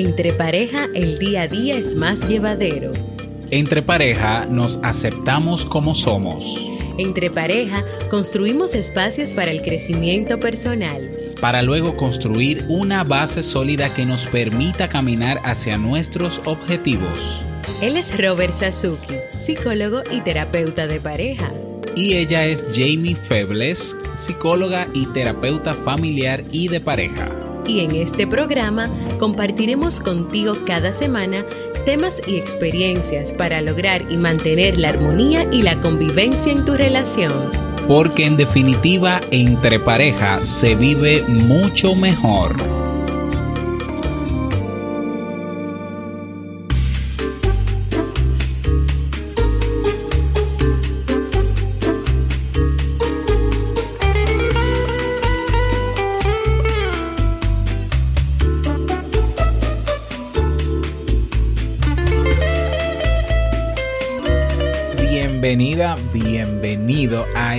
Entre pareja el día a día es más llevadero. Entre pareja nos aceptamos como somos. Entre pareja construimos espacios para el crecimiento personal. Para luego construir una base sólida que nos permita caminar hacia nuestros objetivos. Él es Robert Sasuki, psicólogo y terapeuta de pareja. Y ella es Jamie Febles, psicóloga y terapeuta familiar y de pareja y en este programa compartiremos contigo cada semana temas y experiencias para lograr y mantener la armonía y la convivencia en tu relación. Porque en definitiva, entre pareja se vive mucho mejor.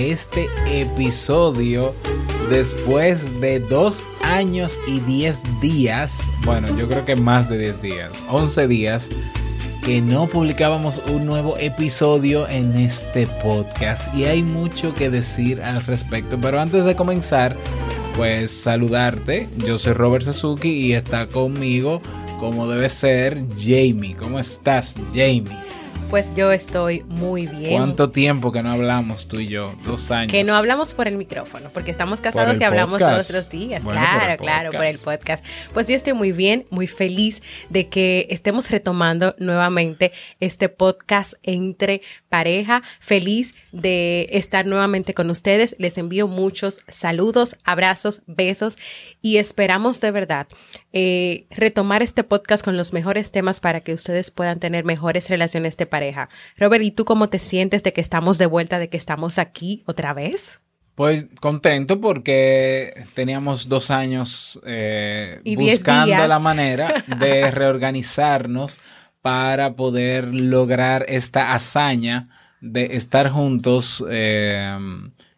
Este episodio después de dos años y diez días, bueno, yo creo que más de diez días, once días, que no publicábamos un nuevo episodio en este podcast y hay mucho que decir al respecto, pero antes de comenzar, pues saludarte, yo soy Robert Sasuki y está conmigo como debe ser Jamie. ¿Cómo estás, Jamie? Pues yo estoy muy bien. ¿Cuánto tiempo que no hablamos tú y yo? Dos años. Que no hablamos por el micrófono, porque estamos casados y hablamos todos los días. claro, claro, por el podcast. Pues yo estoy muy bien, muy feliz de que estemos retomando nuevamente este podcast entre pareja. Feliz de estar nuevamente con ustedes. Les envío muchos saludos, abrazos, besos y esperamos de verdad eh, retomar este podcast con los mejores temas para que ustedes puedan tener mejores relaciones de pareja. Robert, ¿y tú cómo te sientes de que estamos de vuelta, de que estamos aquí otra vez? Pues contento porque teníamos dos años eh, buscando la manera de reorganizarnos para poder lograr esta hazaña de estar juntos eh,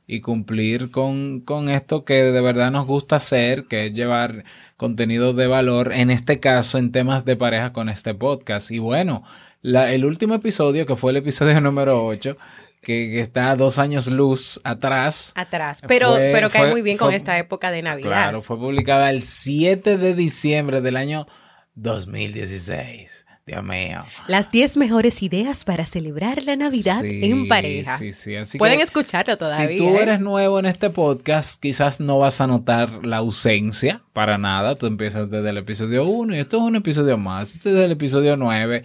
y cumplir con, con, esto que de verdad nos gusta hacer, que es llevar contenido de valor, en este caso en temas de pareja con este podcast. Y bueno, la, el último episodio, que fue el episodio número 8, que, está dos años luz atrás. Atrás, pero, pero cae muy bien con esta época de Navidad. Claro, fue publicada el 7 de diciembre del año 2016. Dios mío. Las 10 mejores ideas para celebrar la Navidad en pareja. Sí, sí, así Pueden escucharlo todavía. Si tú ¿eh? eres nuevo en este podcast, quizás no vas a notar la ausencia para nada. Tú empiezas desde el episodio 1 y esto es un episodio más. Este es el episodio 9.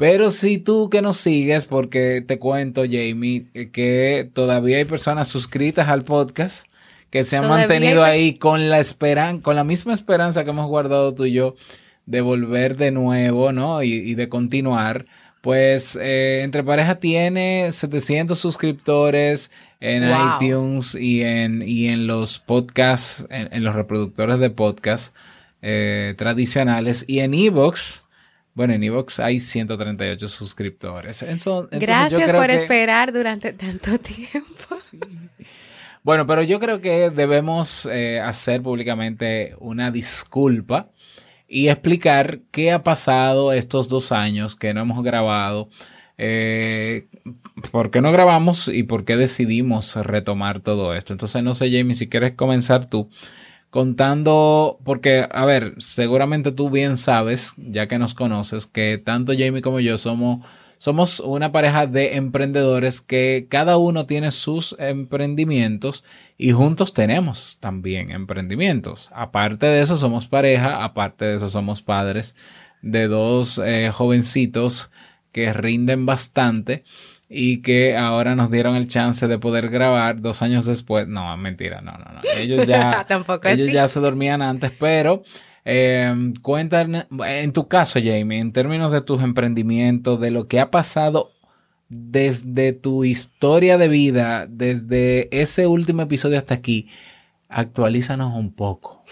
Pero si tú que nos sigues, porque te cuento, Jamie, que todavía hay personas suscritas al podcast que se han mantenido ahí con la esperanza, con la misma esperanza que hemos guardado tú y yo de volver de nuevo, ¿no? Y, de continuar. Pues eh, Entre Pareja tiene 700 suscriptores en iTunes y en, y en los podcasts, en, los reproductores de podcast eh, tradicionales. Y en Evox, bueno, en Evox hay 138 suscriptores. Gracias por esperar durante tanto tiempo. Bueno, pero yo creo que debemos eh, hacer públicamente una disculpa y explicar qué ha pasado estos dos años que no hemos grabado, eh, por qué no grabamos y por qué decidimos retomar todo esto. Entonces, no sé, Jamie, si quieres comenzar tú contando, porque, a ver, seguramente tú bien sabes, ya que nos conoces, que tanto Jamie como yo somos somos una pareja de emprendedores que cada uno tiene sus emprendimientos y juntos tenemos también emprendimientos. Aparte de eso, somos pareja, aparte de eso, somos padres de dos eh, jovencitos que rinden bastante y que ahora nos dieron el chance de poder grabar dos años después. No, mentira, no, no, no. Ellos ya, ellos ya se dormían antes, pero eh, cuéntanos, en tu caso, Jamie, en términos de tus emprendimientos, de lo que ha pasado desde tu historia de vida, desde ese último episodio hasta aquí, actualízanos un poco.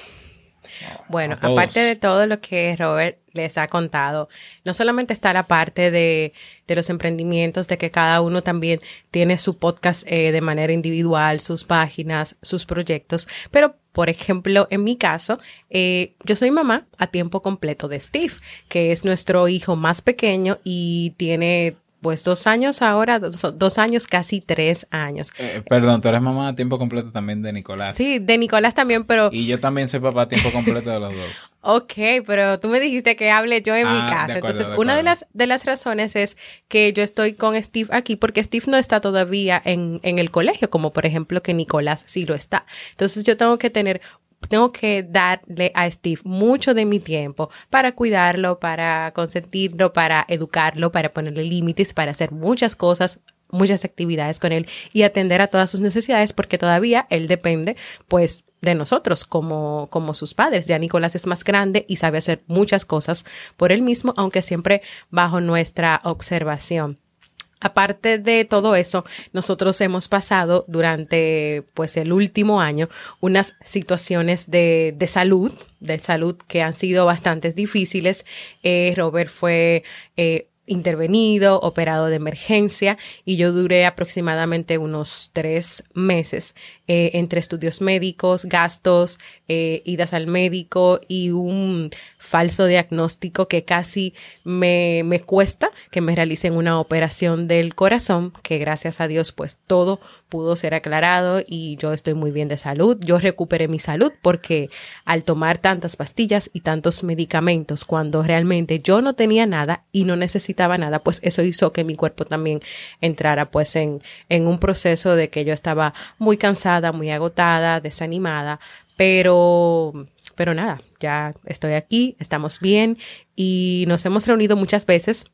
Bueno, aparte de todo lo que Robert les ha contado, no solamente está la parte de, de los emprendimientos, de que cada uno también tiene su podcast eh, de manera individual, sus páginas, sus proyectos, pero por ejemplo, en mi caso, eh, yo soy mamá a tiempo completo de Steve, que es nuestro hijo más pequeño y tiene pues dos años ahora, dos, años, casi tres años. Eh, perdón, tú eres mamá a tiempo completo también de Nicolás. Sí, de Nicolás también, pero... Y yo también soy papá a tiempo completo de los dos. ok, pero tú me dijiste que hable yo en mi ah, casa. Entonces, una de las, de las razones es que yo estoy con Steve aquí porque Steve no está todavía en, en el colegio, como por ejemplo que Nicolás sí lo está. Entonces, yo tengo que tener tengo que darle a Steve mucho de mi tiempo para cuidarlo, para consentirlo, para educarlo, para ponerle límites, para hacer muchas cosas muchas actividades con él y atender a todas sus necesidades porque todavía él depende pues de nosotros como, como sus padres. Ya Nicolás es más grande y sabe hacer muchas cosas por él mismo, aunque siempre bajo nuestra observación. Aparte de todo eso, nosotros hemos pasado durante pues el último año unas situaciones de, de salud, de salud que han sido bastante difíciles. Eh, Robert fue eh, intervenido, operado de emergencia y yo duré aproximadamente unos tres meses eh, entre estudios médicos, gastos, eh, idas al médico y un falso diagnóstico que casi me, me cuesta que me realicen una operación del corazón, que gracias a Dios pues todo pudo ser aclarado y yo estoy muy bien de salud. Yo recuperé mi salud porque al tomar tantas pastillas y tantos medicamentos cuando realmente yo no tenía nada y no necesitaba nada, pues eso hizo que mi cuerpo también entrara pues en, un proceso de que yo estaba muy cansada muy agotada, desanimada, pero, pero nada, ya estoy aquí, estamos bien y nos hemos reunido muchas veces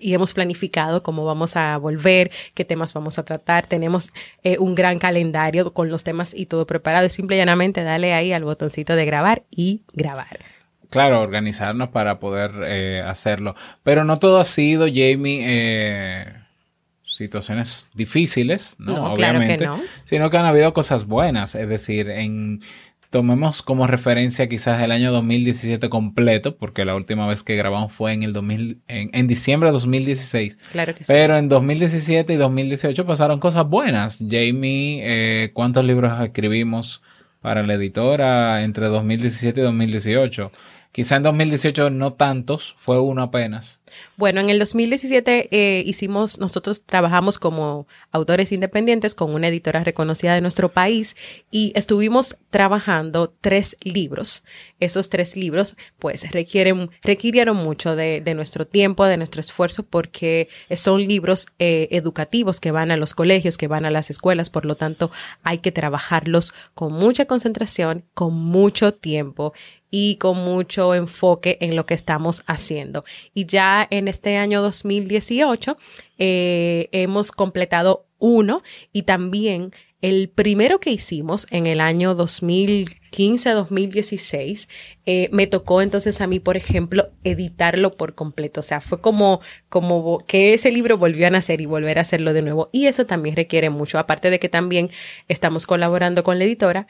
y hemos planificado cómo vamos a volver, qué temas vamos a tratar. Tenemos eh, un gran calendario con los temas y todo preparado. Simple y llanamente dale ahí al botoncito de grabar y grabar. Claro, organizarnos para poder eh, hacerlo. Pero no todo ha sido, Jamie, eh, situaciones difíciles, ¿no? Obviamente, sino que han habido cosas buenas, es decir, en tomemos como referencia quizás el año 2017 completo, porque la última vez que grabamos fue en el 2000, en, diciembre de 2016. Claro que sí. Pero en 2017 y 2018 pasaron cosas buenas. Jamie, eh, ¿cuántos libros escribimos para la editora entre 2017 y 2018? Quizá en 2018 no tantos, fue uno apenas. Bueno, en el 2017 eh, hicimos, nosotros trabajamos como autores independientes con una editora reconocida de nuestro país y estuvimos trabajando tres libros. Esos tres libros, pues, requieren, requirieron mucho de, nuestro tiempo, de nuestro esfuerzo, porque son libros eh, educativos que van a los colegios, que van a las escuelas, por lo tanto, hay que trabajarlos con mucha concentración, con mucho tiempo y con mucho enfoque en lo que estamos haciendo. Y ya en este año 2018 eh, hemos completado uno y también el primero que hicimos en el año 2015-2016, eh, me tocó entonces a mí, por ejemplo, editarlo por completo. O sea, fue como, como que ese libro volvió a nacer y volver a hacerlo de nuevo. Y eso también requiere mucho, aparte de que también estamos colaborando con la editora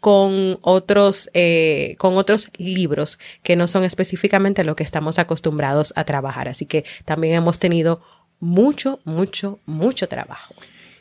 con otros, eh, con otros libros que no son específicamente lo que estamos acostumbrados a trabajar. Así que también hemos tenido mucho, mucho, mucho trabajo.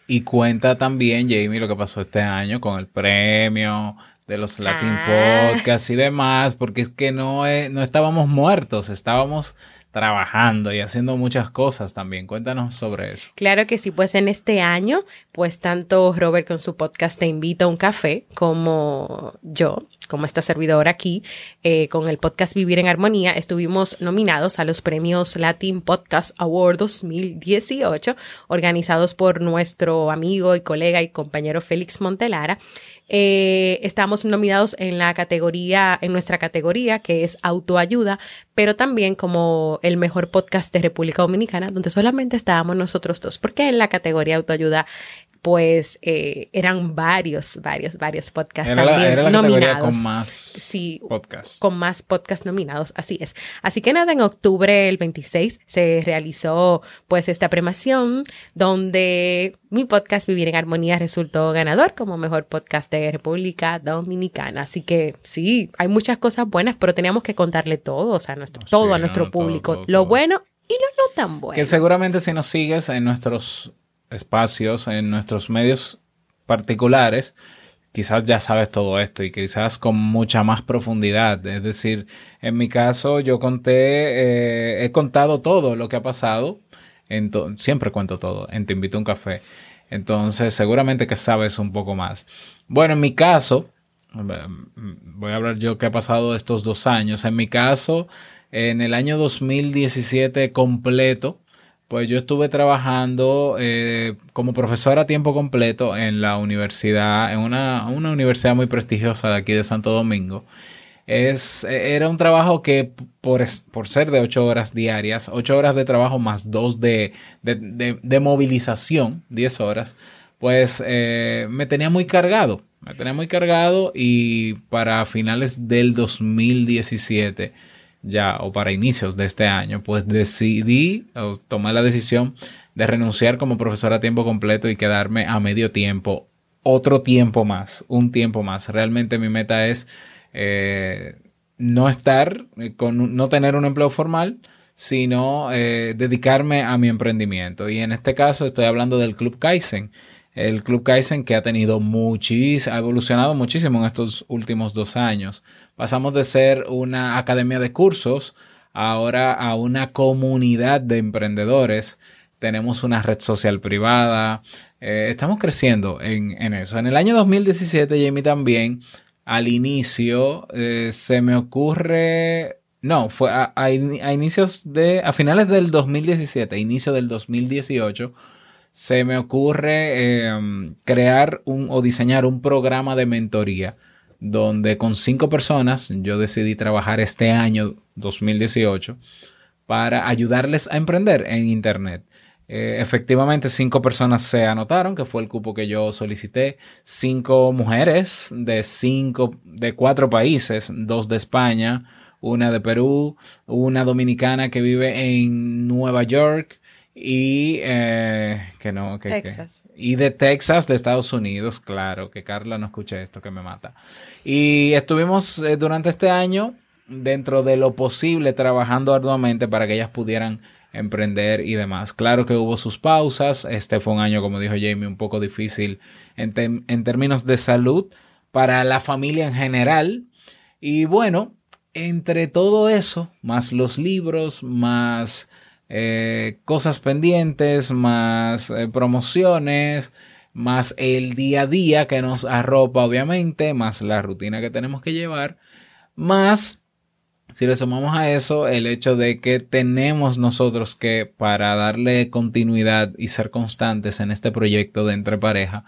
Y cuenta también, Jamie, lo que pasó este año con el premio de los Latin ah. Podcasts y demás, porque es que no, no estábamos muertos, estábamos trabajando y haciendo muchas cosas también. Cuéntanos sobre eso. Claro que sí, pues en este año, pues tanto Robert con su podcast Te invito a un café como yo, como esta servidora aquí, eh, con el podcast Vivir en Armonía, estuvimos nominados a los premios Latin Podcast Award 2018, organizados por nuestro amigo y colega y compañero Félix Montelara. Eh, estamos nominados en la categoría, en nuestra categoría, que es autoayuda, pero también como el mejor podcast de República Dominicana, donde solamente estábamos nosotros dos, porque en la categoría autoayuda pues eh, eran varios, varios, varios podcasts también nominados. con más sí, podcasts. Con más podcasts nominados, así es. Así que nada, en octubre el 26 se realizó pues esta premación donde mi podcast Vivir en Armonía resultó ganador como mejor podcast de República Dominicana. Así que sí, hay muchas cosas buenas, pero teníamos que contarle todo, o sea, nuestro, todo a nuestro público, lo bueno y lo no tan bueno. Que seguramente si nos sigues en nuestros espacios, en nuestros medios particulares, quizás ya sabes todo esto y quizás con mucha más profundidad. Es decir, en mi caso yo conté, eh, he contado todo lo que ha pasado, siempre cuento todo, en Te invito a un café. Entonces, seguramente que sabes un poco más. Bueno, en mi caso, voy a hablar yo qué ha pasado estos dos años. En mi caso, en el año 2017 completo, pues yo estuve trabajando eh, como profesor a tiempo completo en la universidad, en una, universidad muy prestigiosa de aquí de Santo Domingo. Es, era un trabajo que por, por, ser de ocho horas diarias, ocho horas de trabajo más dos de, de, movilización, diez horas, pues eh, me tenía muy cargado, me tenía muy cargado y para finales del 2017 ya o para inicios de este año, pues decidí o tomé la decisión de renunciar como profesor a tiempo completo y quedarme a medio tiempo, otro tiempo más, un tiempo más. Realmente mi meta es eh, no estar eh, con, no tener un empleo formal, sino eh, dedicarme a mi emprendimiento. Y en este caso estoy hablando del Club Kaizen el Club Kaizen que ha tenido muchísimo, ha evolucionado muchísimo en estos últimos dos años. Pasamos de ser una academia de cursos ahora a una comunidad de emprendedores. Tenemos una red social privada. Eh, estamos creciendo en, eso. En el año 2017, Jamie, también, al inicio, eh, se me ocurre no, fue a, a, inicios de, a finales del 2017, inicio del 2018, se me ocurre em, crear un o diseñar un programa de mentoría donde con cinco personas yo decidí trabajar este año 2018 para ayudarles a emprender en Internet. Eh, efectivamente, cinco personas se anotaron, que fue el cupo que yo solicité. Cinco mujeres de cinco, de cuatro países, dos de España, una de Perú, una dominicana que vive en Nueva York, y eh, que no, que, Texas. y de Texas, de Estados Unidos, claro, que Carla no escuche esto que me mata. Y estuvimos eh, durante este año, dentro de lo posible, trabajando arduamente para que ellas pudieran emprender y demás. Claro que hubo sus pausas, este fue un año, como dijo Jamie, un poco difícil en, en términos de salud para la familia en general. Y bueno, entre todo eso, más los libros, más eh, cosas pendientes, más eh, promociones, más el día a día que nos arropa obviamente, más la rutina que tenemos que llevar, más si le sumamos a eso el hecho de que tenemos nosotros que para darle continuidad y ser constantes en este proyecto de entre pareja,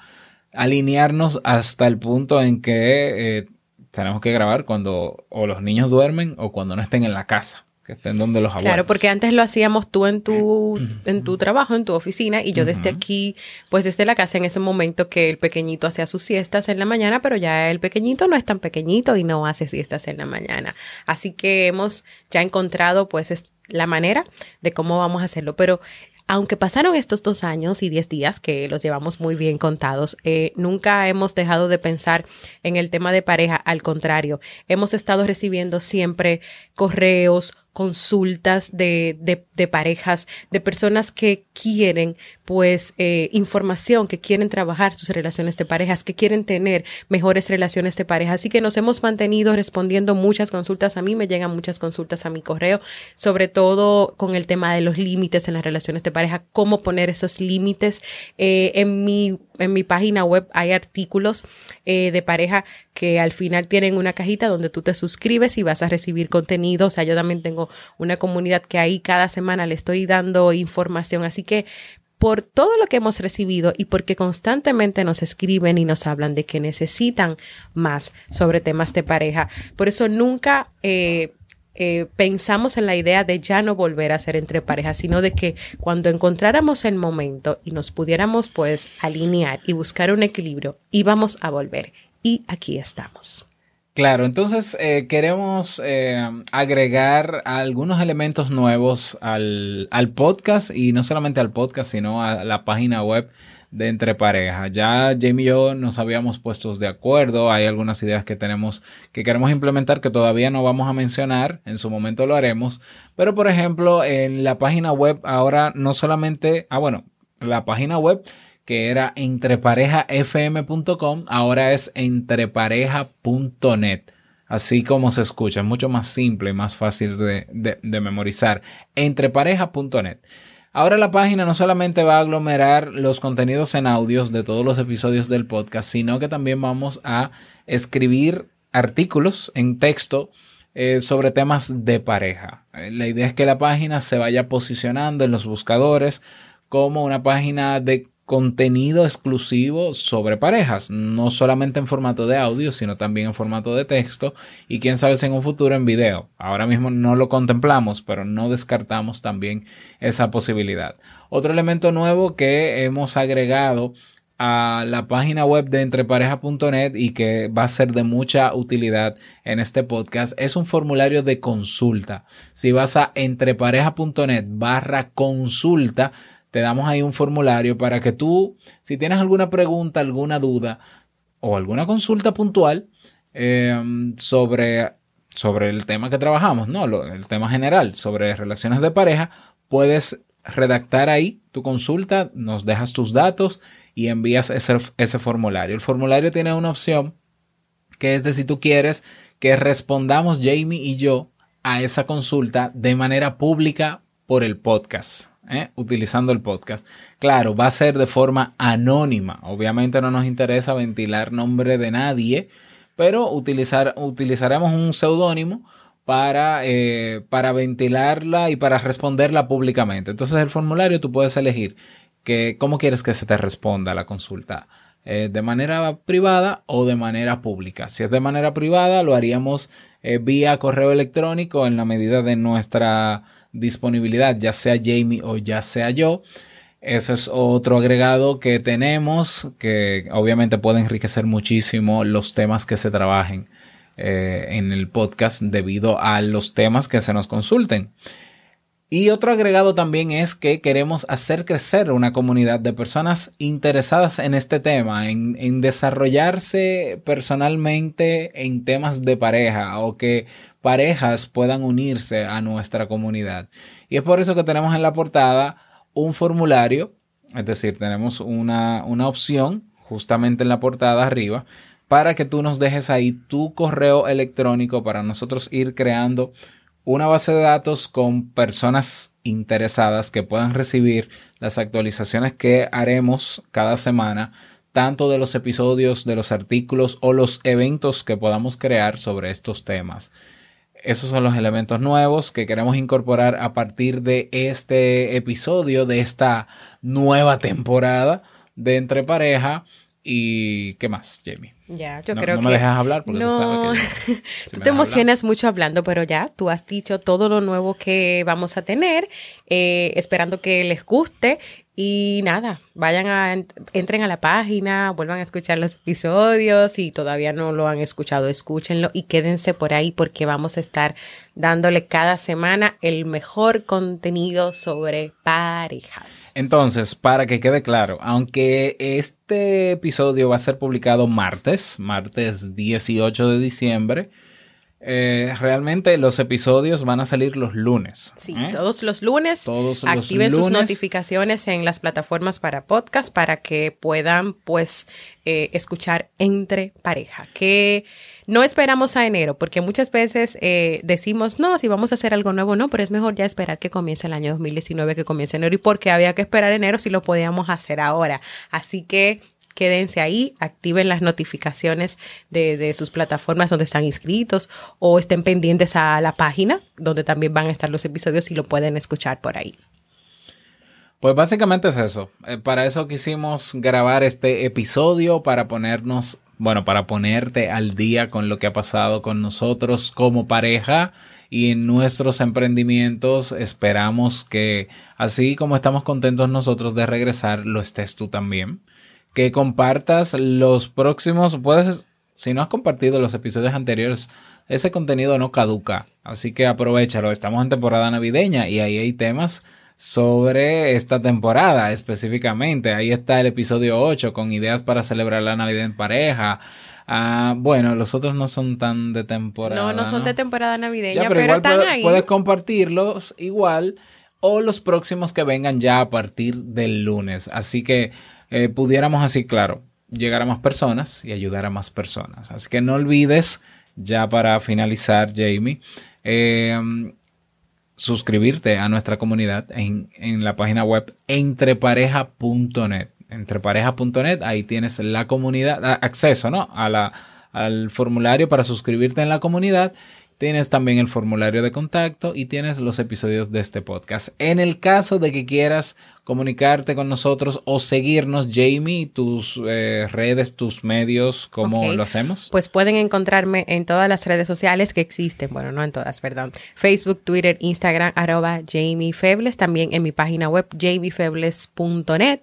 alinearnos hasta el punto en que eh, tenemos que grabar cuando o los niños duermen o cuando no estén en la casa que estén donde los abuelos. Claro, porque antes lo hacíamos tú en tu, en tu trabajo, en tu oficina, y yo desde aquí, pues desde la casa en ese momento que el pequeñito hacía sus siestas en la mañana, pero ya el pequeñito no es tan pequeñito y no hace siestas en la mañana. Así que hemos ya encontrado pues la manera de cómo vamos a hacerlo. Pero aunque pasaron estos dos años y diez días, que los llevamos muy bien contados, eh, nunca hemos dejado de pensar en el tema de pareja. Al contrario, hemos estado recibiendo siempre correos, consultas de, de, parejas, de personas que quieren pues eh, información, que quieren trabajar sus relaciones de parejas, que quieren tener mejores relaciones de pareja. Así que nos hemos mantenido respondiendo muchas consultas. A mí me llegan muchas consultas a mi correo, sobre todo con el tema de los límites en las relaciones de pareja, cómo poner esos límites. Eh, en mi en mi página web hay artículos eh, de pareja que al final tienen una cajita donde tú te suscribes y vas a recibir contenido. O sea, yo también tengo una comunidad que ahí cada semana le estoy dando información. Así que por todo lo que hemos recibido y porque constantemente nos escriben y nos hablan de que necesitan más sobre temas de pareja. Por eso nunca... Eh, eh, pensamos en la idea de ya no volver a ser entre parejas, sino de que cuando encontráramos el momento y nos pudiéramos pues alinear y buscar un equilibrio, íbamos a volver. Y aquí estamos. Claro, entonces eh, queremos eh, agregar algunos elementos nuevos al, al, podcast y no solamente al podcast, sino a la página web de Entre Pareja. Ya Jamie y yo nos habíamos puesto de acuerdo, hay algunas ideas que tenemos que queremos implementar que todavía no vamos a mencionar, en su momento lo haremos, pero por ejemplo en la página web ahora no solamente, ah bueno, la página web que era entreparejafm.com, ahora es entrepareja.net. Así como se escucha, es mucho más simple y más fácil de, de, de memorizar. Entrepareja.net. Ahora la página no solamente va a aglomerar los contenidos en audios de todos los episodios del podcast, sino que también vamos a escribir artículos en texto eh, sobre temas de pareja. Eh, la idea es que la página se vaya posicionando en los buscadores como una página de contenido exclusivo sobre parejas, no solamente en formato de audio, sino también en formato de texto y quién sabe si en un futuro en video. Ahora mismo no lo contemplamos, pero no descartamos también esa posibilidad. Otro elemento nuevo que hemos agregado a la página web de entrepareja.net y que va a ser de mucha utilidad en este podcast es un formulario de consulta. Si vas a entrepareja.net barra consulta, te damos ahí un formulario para que tú, si tienes alguna pregunta, alguna duda o alguna consulta puntual em, sobre, sobre el tema que trabajamos, ¿no? el tema general sobre relaciones de pareja, puedes redactar ahí tu consulta, nos dejas tus datos y envías ese, ese formulario. El formulario tiene una opción que es de si tú quieres que respondamos Jamie y yo a esa consulta de manera pública por el podcast. ¿Eh? utilizando el podcast. Claro, va a ser de forma anónima. Obviamente no nos interesa ventilar nombre de nadie, pero utilizar, utilizaremos un seudónimo para, eh, para ventilarla y para responderla públicamente. Entonces el formulario tú puedes elegir que, cómo quieres que se te responda la consulta. Eh, de manera privada o de manera pública. Si es de manera privada, lo haríamos vía correo electrónico en la medida de nuestra disponibilidad, ya sea Jamie o ya sea yo. Ese es otro agregado que tenemos que obviamente puede enriquecer muchísimo los temas que se trabajen eh, en el podcast debido a los temas que se nos consulten. Y otro agregado también es que queremos hacer crecer una comunidad de personas interesadas en este tema, en, desarrollarse personalmente en temas de pareja o que parejas puedan unirse a nuestra comunidad. Y es por eso que tenemos en la portada un formulario, es decir, tenemos una, una opción justamente en la portada arriba para que tú nos dejes ahí tu correo electrónico para nosotros ir creando una base de datos con personas interesadas que puedan recibir las actualizaciones que haremos cada semana, tanto de los episodios, de los artículos o los eventos que podamos crear sobre estos temas. Esos son los elementos nuevos que queremos incorporar a partir de este episodio, de esta nueva temporada de Entre Pareja. ¿Y qué más, Jamie? Ya, yo creo que. No me dejas hablar porque tú sabes que. tú te emocionas mucho hablando, pero ya, tú has dicho todo lo nuevo que vamos a tener, eh, esperando que les guste. Y nada, vayan a, entren a la página, vuelvan a escuchar los episodios. Si todavía no lo han escuchado, escúchenlo y quédense por ahí porque vamos a estar dándole cada semana el mejor contenido sobre parejas. Entonces, para que quede claro, aunque este episodio va a ser publicado martes, martes, 18 de diciembre. Eh, realmente los episodios van a salir los lunes. Sí, ¿eh? todos los lunes. Todos activen sus notificaciones en las plataformas para podcast para que puedan, pues, eh, escuchar entre pareja. Que no esperamos a enero, porque muchas veces decimos, no, si vamos a hacer algo nuevo, no, pero es mejor ya esperar que comience el año 2019, que comience enero. ¿Y porque había que esperar enero si lo podíamos hacer ahora? Así que quédense ahí, activen las notificaciones de, sus plataformas donde están inscritos o estén pendientes a la página donde también van a estar los episodios y lo pueden escuchar por ahí. Pues básicamente es eso. Eh, para eso quisimos grabar este episodio, para ponernos bueno, para ponerte al día con lo que ha pasado con nosotros como pareja y en nuestros emprendimientos. Esperamos que así como estamos contentos nosotros de regresar, lo estés tú también. Que compartas los próximos, puedes, si no has compartido los episodios anteriores, ese contenido no caduca. Así que aprovechalo. Estamos en temporada navideña y ahí hay temas sobre esta temporada específicamente. Ahí está el episodio 8 con ideas para celebrar la Navidad en pareja. Ah, bueno, los otros no son tan de temporada. No, no son de temporada navideña, pero, están ahí. Puedes compartirlos igual o los próximos que vengan ya a partir del lunes. Así que eh, pudiéramos así, claro, llegar a más personas y ayudar a más personas. Así que no olvides, ya para finalizar, Jamie, eh, suscribirte a nuestra comunidad en, en la página web entrepareja.net. Entrepareja.net, ahí tienes la comunidad, acceso ¿no? a la, al formulario para suscribirte en la comunidad Tienes también el formulario de contacto y tienes los episodios de este podcast. En el caso de que quieras comunicarte con nosotros o seguirnos, Jamie, tus eh, redes, tus medios, ¿cómo lo hacemos? Pues pueden encontrarme en todas las redes sociales que existen. Bueno, no en todas, perdón. Facebook, Twitter, Instagram, arroba Jamie Febles. También en mi página web, jamiefebles.net.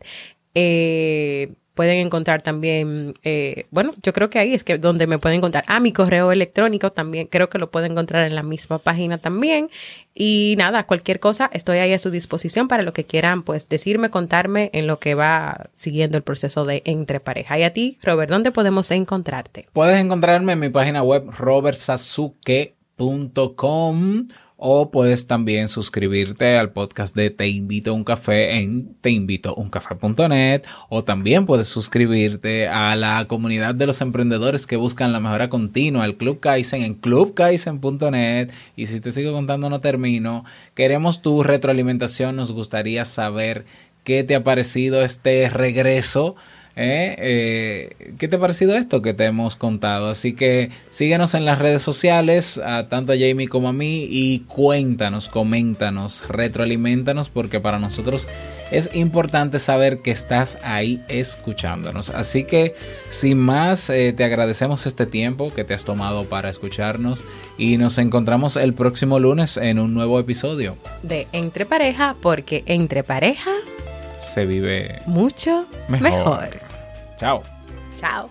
Eh, Pueden encontrar también, eh, bueno, yo creo que ahí es que donde me pueden encontrar. Ah, mi correo electrónico también, creo que lo pueden encontrar en la misma página también. Y nada, cualquier cosa, estoy ahí a su disposición para lo que quieran, pues decirme, contarme en lo que va siguiendo el proceso de entre pareja. Y a ti, Robert, ¿dónde podemos encontrarte? Puedes encontrarme en mi página web robertsasuke.com o puedes también suscribirte al podcast de Te invito a un café en teinvitouncafé.net o también puedes suscribirte a la comunidad de los emprendedores que buscan la mejora continua, el Club Kaizen en clubkaizen.net y si te sigo contando no termino, queremos tu retroalimentación, nos gustaría saber qué te ha parecido este regreso ¿Eh? ¿Eh? qué te ha parecido esto que te hemos contado? Así que síguenos en las redes sociales, a, tanto a Jamie como a mí, y cuéntanos, coméntanos, retroalimentanos, porque para nosotros es importante saber que estás ahí escuchándonos. Así que, sin más, eh, te agradecemos este tiempo que te has tomado para escucharnos y nos encontramos el próximo lunes en un nuevo episodio de Entre Pareja, porque entre pareja se vive mucho mejor. Chao. Chao.